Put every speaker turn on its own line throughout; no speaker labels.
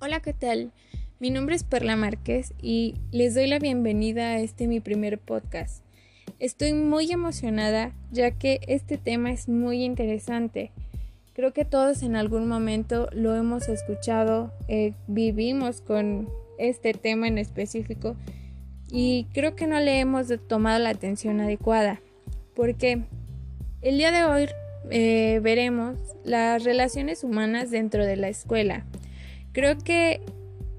Hola, ¿qué tal? Mi nombre es Perla Márquez y les doy la bienvenida a este mi primer podcast. Estoy muy emocionada ya que este tema es muy interesante. Creo que todos en algún momento lo hemos escuchado, eh, vivimos con este tema en específico y creo que no le hemos tomado la atención adecuada porque el día de hoy eh, veremos las relaciones humanas dentro de la escuela. Creo que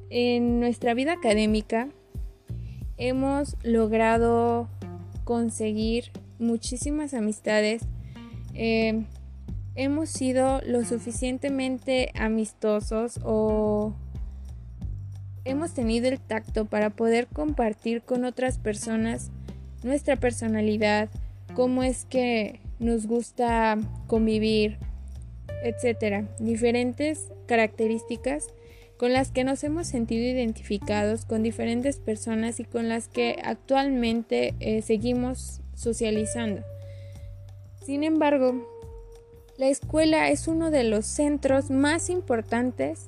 en nuestra vida académica hemos logrado conseguir muchísimas amistades. Eh, hemos sido lo suficientemente amistosos o hemos tenido el tacto para poder compartir con otras personas nuestra personalidad, cómo es que nos gusta convivir, etcétera, diferentes características con las que nos hemos sentido identificados con diferentes personas y con las que actualmente eh, seguimos socializando. Sin embargo, la escuela es uno de los centros más importantes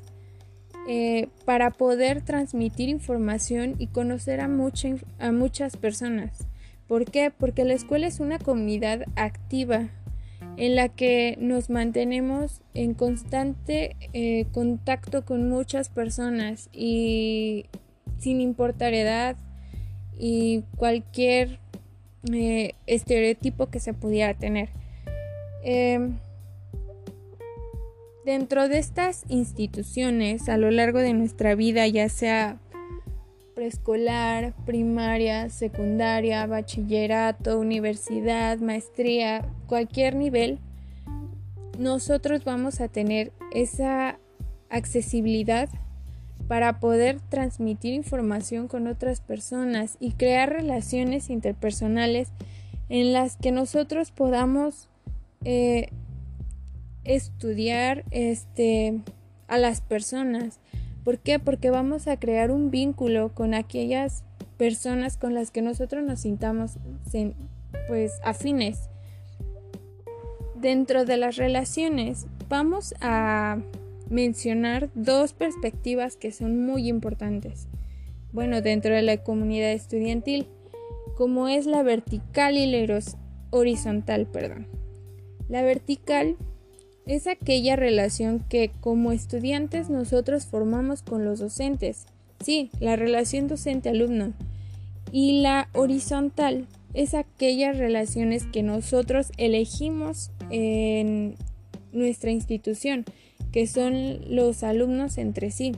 eh, para poder transmitir información y conocer a, a muchas personas. ¿Por qué? Porque la escuela es una comunidad activa, en la que nos mantenemos en constante eh, contacto con muchas personas y sin importar edad y cualquier eh, estereotipo que se pudiera tener. Em, dentro de estas instituciones, a lo largo de nuestra vida, ya sea preescolar, primaria, secundaria, bachillerato, universidad, maestría, cualquier nivel, nosotros vamos a tener esa accesibilidad para poder transmitir información con otras personas y crear relaciones interpersonales en las que nosotros podamos eh, estudiar este, a las personas ¿Por qué? Porque vamos a crear un vínculo con aquellas personas con las que nosotros nos sintamos pues afines. Dentro de las relaciones vamos a mencionar dos perspectivas que son muy importantes. Bueno, dentro de la comunidad estudiantil, como es la vertical y la horizontal, perdón. La vertical es aquella relación que como estudiantes nosotros formamos con los docentes. Sí, la relación docente-alumno. Y la horizontal es aquellas relaciones que nosotros elegimos en nuestra institución, que son los alumnos entre sí.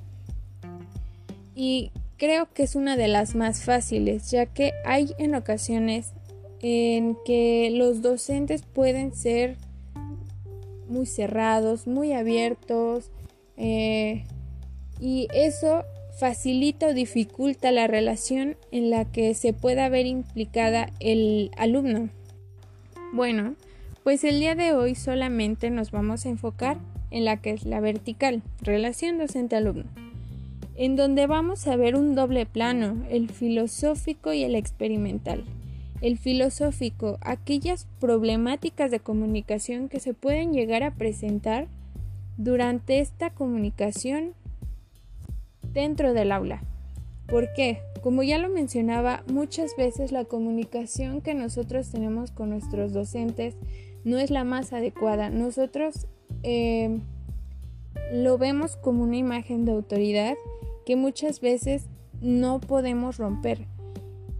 Y creo que es una de las más fáciles, ya que hay en ocasiones en que los docentes pueden ser muy cerrados, muy abiertos, eh, y eso facilita o dificulta la relación en la que se pueda ver implicada el alumno. Bueno, pues el día de hoy solamente nos vamos a enfocar en la que es la vertical, relación docente-alumno, en donde vamos a ver un doble plano, el filosófico y el experimental el filosófico, aquellas problemáticas de comunicación que se pueden llegar a presentar durante esta comunicación dentro del aula. ¿Por qué? Como ya lo mencionaba, muchas veces la comunicación que nosotros tenemos con nuestros docentes no es la más adecuada. Nosotros eh, lo vemos como una imagen de autoridad que muchas veces no podemos romper.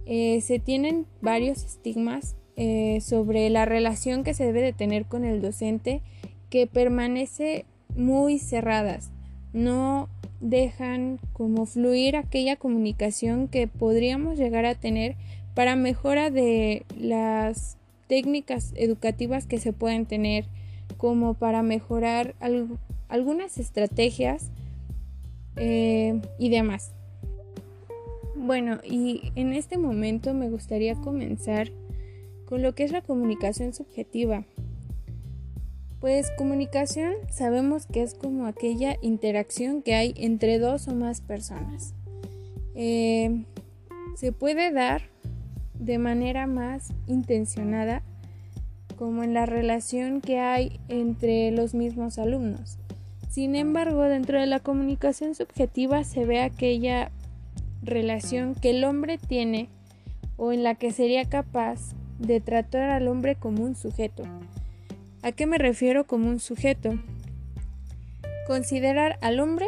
Eh, se tienen varios estigmas eh, sobre la relación que se debe de tener con el docente que permanece muy cerradas, no dejan como fluir aquella comunicación que podríamos llegar a tener para mejora de las técnicas educativas que se pueden tener, como para mejorar algunas estrategias eh, y demás. Bueno, y en este momento me gustaría comenzar con lo que es la comunicación subjetiva. Pues comunicación sabemos que es como aquella interacción que hay entre dos o más personas. Eh, se puede dar de manera más intencionada como en la relación que hay entre los mismos alumnos. Sin embargo, dentro de la comunicación subjetiva se ve aquella relación que el hombre tiene o en la que sería capaz de tratar al hombre como un sujeto. ¿A qué me refiero como un sujeto? Considerar al hombre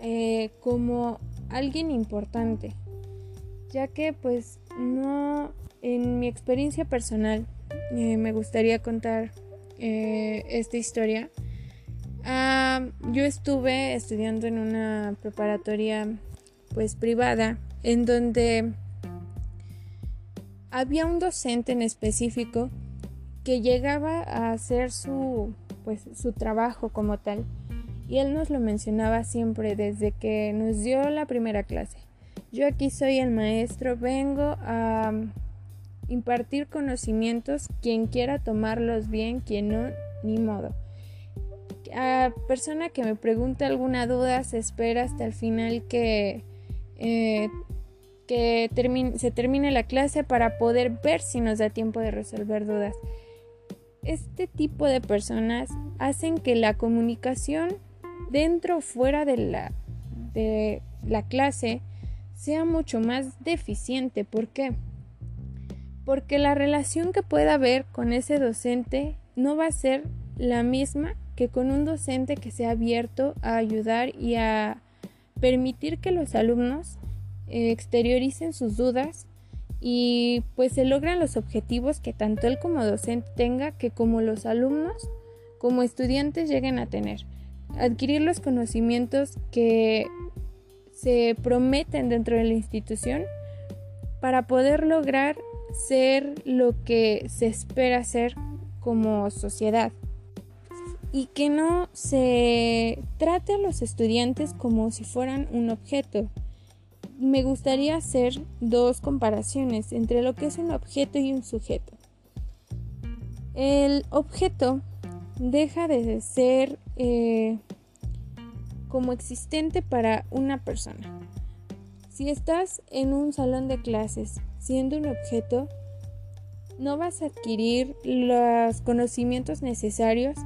eh, como alguien importante, ya que pues no, en mi experiencia personal, eh, me gustaría contar eh, esta historia. Ah, yo estuve estudiando en una preparatoria pues privada en donde había un docente en específico que llegaba a hacer su pues su trabajo como tal y él nos lo mencionaba siempre desde que nos dio la primera clase. Yo aquí soy el maestro, vengo a impartir conocimientos, quien quiera tomarlos bien, quien no, ni modo. A persona que me pregunte alguna duda se espera hasta el final que eh, que se termine la clase para poder ver si nos da tiempo de resolver dudas. Este tipo de personas hacen que la comunicación dentro o fuera de la, de la clase sea mucho más deficiente. ¿Por qué? Porque la relación que pueda haber con ese docente no va a ser la misma que con un docente que sea abierto a ayudar y a permitir que los alumnos exterioricen sus dudas y pues se logran los objetivos que tanto él como docente tenga que como los alumnos como estudiantes lleguen a tener. Adquirir los conocimientos que se prometen dentro de la institución para poder lograr ser lo que se espera ser como sociedad y que no se trate a los estudiantes como si fueran un objeto, me gustaría hacer dos comparaciones entre lo que es un objeto y un sujeto. El objeto deja de ser eh, como existente para una persona. Si estás en un salón de clases siendo un objeto, no vas a adquirir los conocimientos necesarios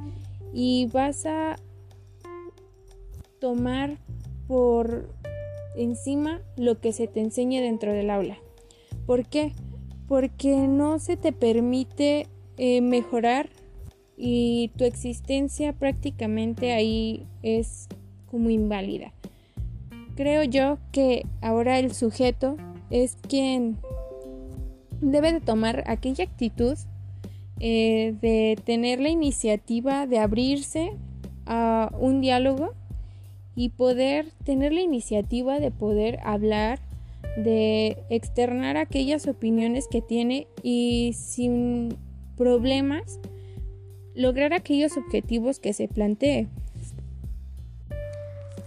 y vas a tomar por encima lo que se te enseñe dentro del aula. ¿Por qué? Porque no se te permite eh, mejorar y tu existencia prácticamente ahí es como inválida. Creo yo que ahora el sujeto es quien debe de tomar aquella actitud eh, de tener la iniciativa de abrirse a un diálogo y poder tener la iniciativa de poder hablar, de externar aquellas opiniones que tiene y sin problemas lograr aquellos objetivos que se plantee.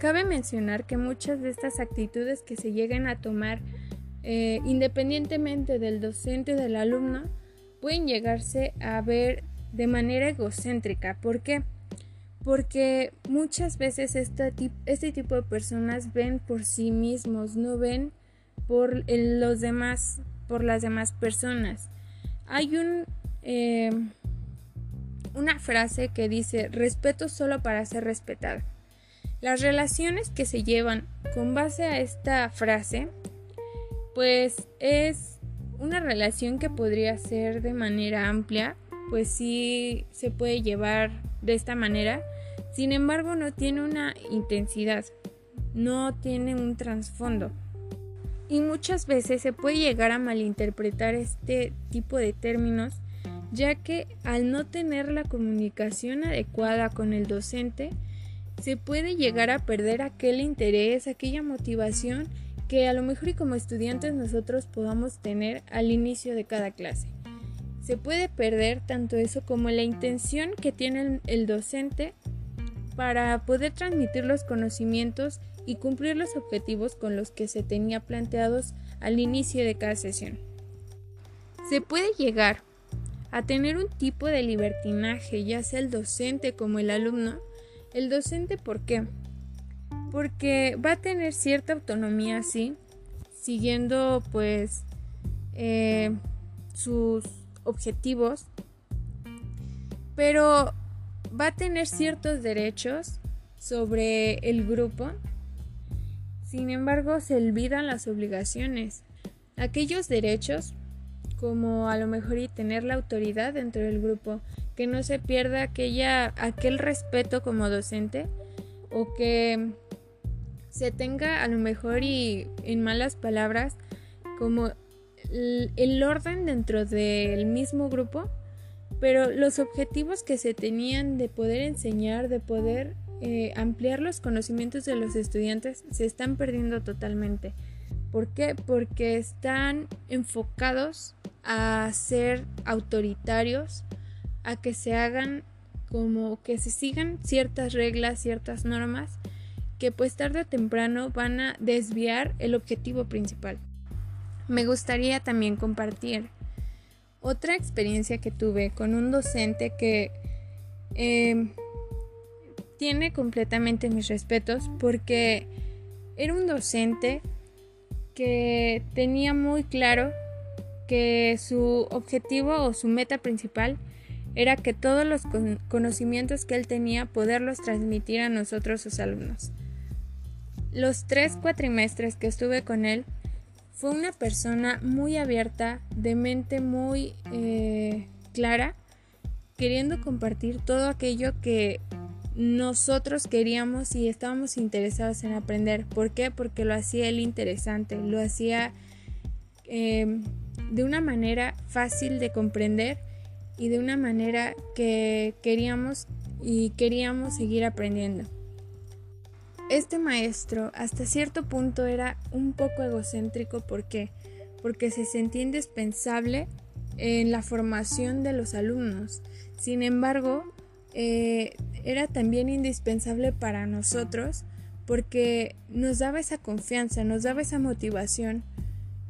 Cabe mencionar que muchas de estas actitudes que se llegan a tomar eh, independientemente del docente o del alumno pueden llegarse a ver de manera egocéntrica. ¿Por qué? porque muchas veces este, este tipo de personas ven por sí mismos, no ven por los demás, por las demás personas. Hay un, em, una frase que dice respeto solo para ser respetado. Las relaciones que se llevan con base a esta frase, pues es una relación que podría ser de manera amplia, pues sí se puede llevar de esta manera, sin embargo no tiene una intensidad, no tiene un trasfondo. Y muchas veces se puede llegar a malinterpretar este tipo de términos, ya que al no tener la comunicación adecuada con el docente, se puede llegar a perder aquel interés, aquella motivación que a lo mejor y como estudiantes nosotros podamos tener al inicio de cada clase. Se puede perder tanto eso como la intención que tiene el docente para poder transmitir los conocimientos y cumplir los objetivos con los que se tenía planteados al inicio de cada sesión. Se puede llegar a tener un tipo de libertinaje, ya sea el docente como el alumno. El docente, ¿por qué? Porque va a tener cierta autonomía así, siguiendo pues eh, sus objetivos, pero va a tener ciertos derechos sobre el grupo, sin embargo se olvidan las obligaciones. Aquellos derechos, como a lo mejor y tener la autoridad dentro del grupo, que no se pierda aquella, aquel respeto como docente, o que se tenga a lo mejor y en malas palabras como el orden dentro del mismo grupo, pero los objetivos que se tenían de poder enseñar, de poder eh, ampliar los conocimientos de los estudiantes, se están perdiendo totalmente. ¿Por qué? Porque están enfocados a ser autoritarios, a que se hagan como que se sigan ciertas reglas, ciertas normas, que pues tarde o temprano van a desviar el objetivo principal. Me gustaría también compartir otra experiencia que tuve con un docente que em, tiene completamente mis respetos porque era un docente que tenía muy claro que su objetivo o su meta principal era que todos los conocimientos que él tenía poderlos transmitir a nosotros sus alumnos. Los tres cuatrimestres que estuve con él fue una persona muy abierta, de mente muy eh, clara, queriendo compartir todo aquello que nosotros queríamos y estábamos interesados en aprender. ¿Por qué? Porque lo hacía él interesante, lo hacía em, de una manera fácil de comprender y de una manera que queríamos y queríamos seguir aprendiendo. Este maestro hasta cierto punto era un poco egocéntrico ¿por qué? porque se sentía indispensable en la formación de los alumnos. Sin embargo, eh, era también indispensable para nosotros porque nos daba esa confianza, nos daba esa motivación.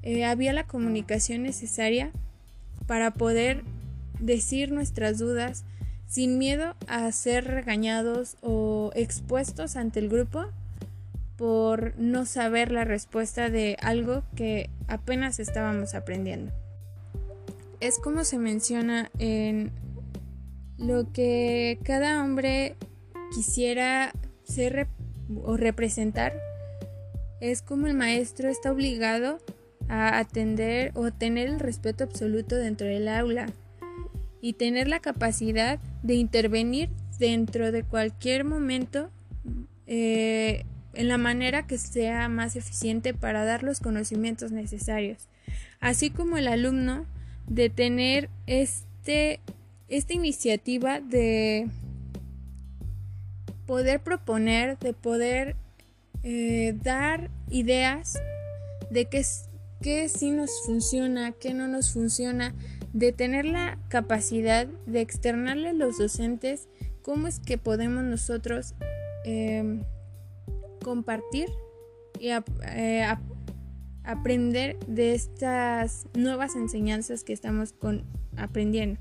Eh, había la comunicación necesaria para poder decir nuestras dudas, sin miedo a ser regañados o expuestos ante el grupo por no saber la respuesta de algo que apenas estábamos aprendiendo. Es como se menciona en lo que cada hombre quisiera ser o representar. Es como el maestro está obligado a atender o tener el respeto absoluto dentro del aula y tener la capacidad de intervenir dentro de cualquier momento eh, en la manera que sea más eficiente para dar los conocimientos necesarios, así como el alumno de tener este, esta iniciativa de poder proponer, de poder eh, dar ideas de qué, qué sí nos funciona, qué no nos funciona, de tener la capacidad de externarle a los docentes cómo es que podemos nosotros em, compartir y eh, aprender de estas nuevas enseñanzas que estamos con aprendiendo.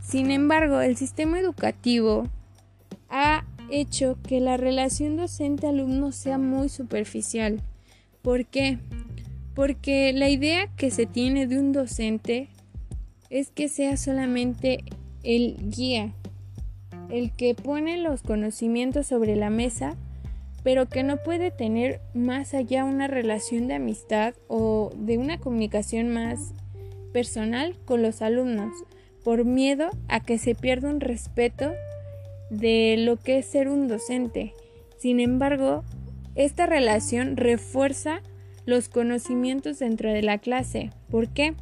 Sin embargo, el sistema educativo ha hecho que la relación docente-alumno sea muy superficial. ¿Por qué? Porque la idea que se tiene de un docente es que sea solamente el guía, el que pone los conocimientos sobre la mesa, pero que no puede tener más allá una relación de amistad o de una comunicación más personal con los alumnos, por miedo a que se pierda un respeto de lo que es ser un docente. Sin embargo, esta relación refuerza los conocimientos dentro de la clase. ¿Por qué?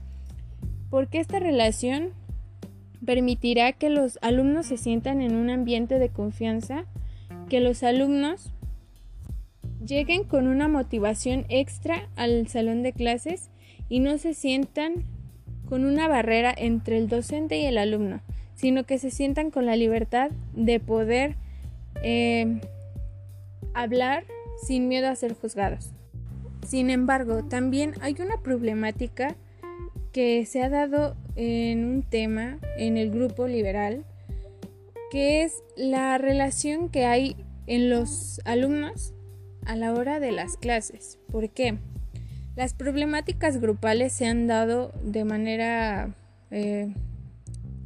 Porque esta relación permitirá que los alumnos se sientan en un ambiente de confianza, que los alumnos lleguen con una motivación extra al salón de clases y no se sientan con una barrera entre el docente y el alumno, sino que se sientan con la libertad de poder eh, hablar sin miedo a ser juzgados. Sin embargo, también hay una problemática que se ha dado en un tema en el grupo liberal, que es la relación que hay en los alumnos a la hora de las clases. ¿Por qué? Las problemáticas grupales se han dado de manera eh,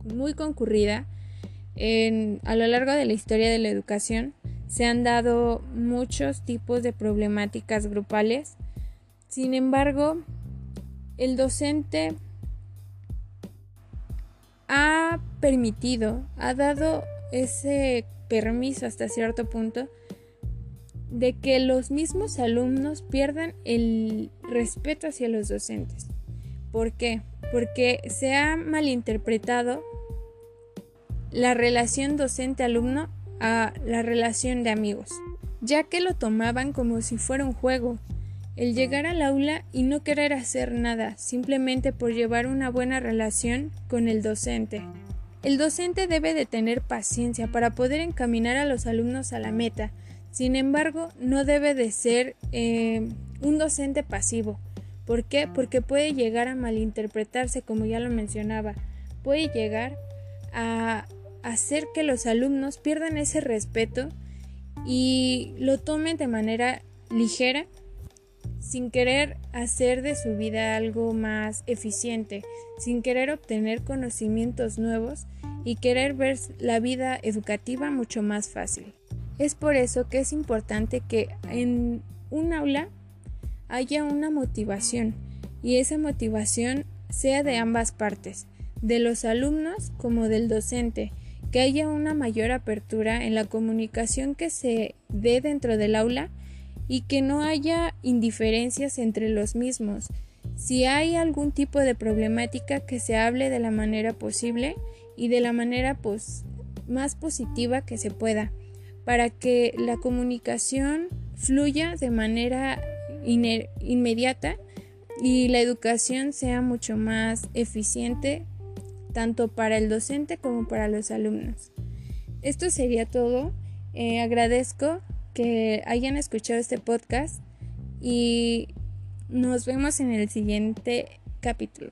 muy concurrida a lo largo de la historia de la educación se han dado muchos tipos de problemáticas grupales. Sin embargo, el docente ha permitido, ha dado ese permiso hasta cierto punto de que los mismos alumnos pierdan el respeto hacia los docentes. ¿Por qué? Porque se ha malinterpretado la relación docente-alumno a la relación de amigos, ya que lo tomaban como si fuera un juego, el llegar al aula y no querer hacer nada, simplemente por llevar una buena relación con el docente. El docente debe de tener paciencia para poder encaminar a los alumnos a la meta, sin embargo, no debe de ser eh, un docente pasivo. ¿Por qué? Porque puede llegar a malinterpretarse, como ya lo mencionaba. Puede llegar a hacer que los alumnos pierdan ese respeto y lo tomen de manera ligera sin querer hacer de su vida algo más eficiente, sin querer obtener conocimientos nuevos y querer ver la vida educativa mucho más fácil. Es por eso que es importante que en un aula haya una motivación y esa motivación sea de ambas partes, de los alumnos como del docente, que haya una mayor apertura en la comunicación que se dé dentro del aula y que no haya indiferencias entre los mismos. Si hay algún tipo de problemática que se hable de la manera posible y de la manera pues, más positiva que se pueda para que la comunicación fluya de manera inmediata y la educación sea mucho más eficiente tanto para el docente como para los alumnos. Esto sería todo. Eh, agradezco que hayan escuchado este podcast y nos vemos en el siguiente capítulo.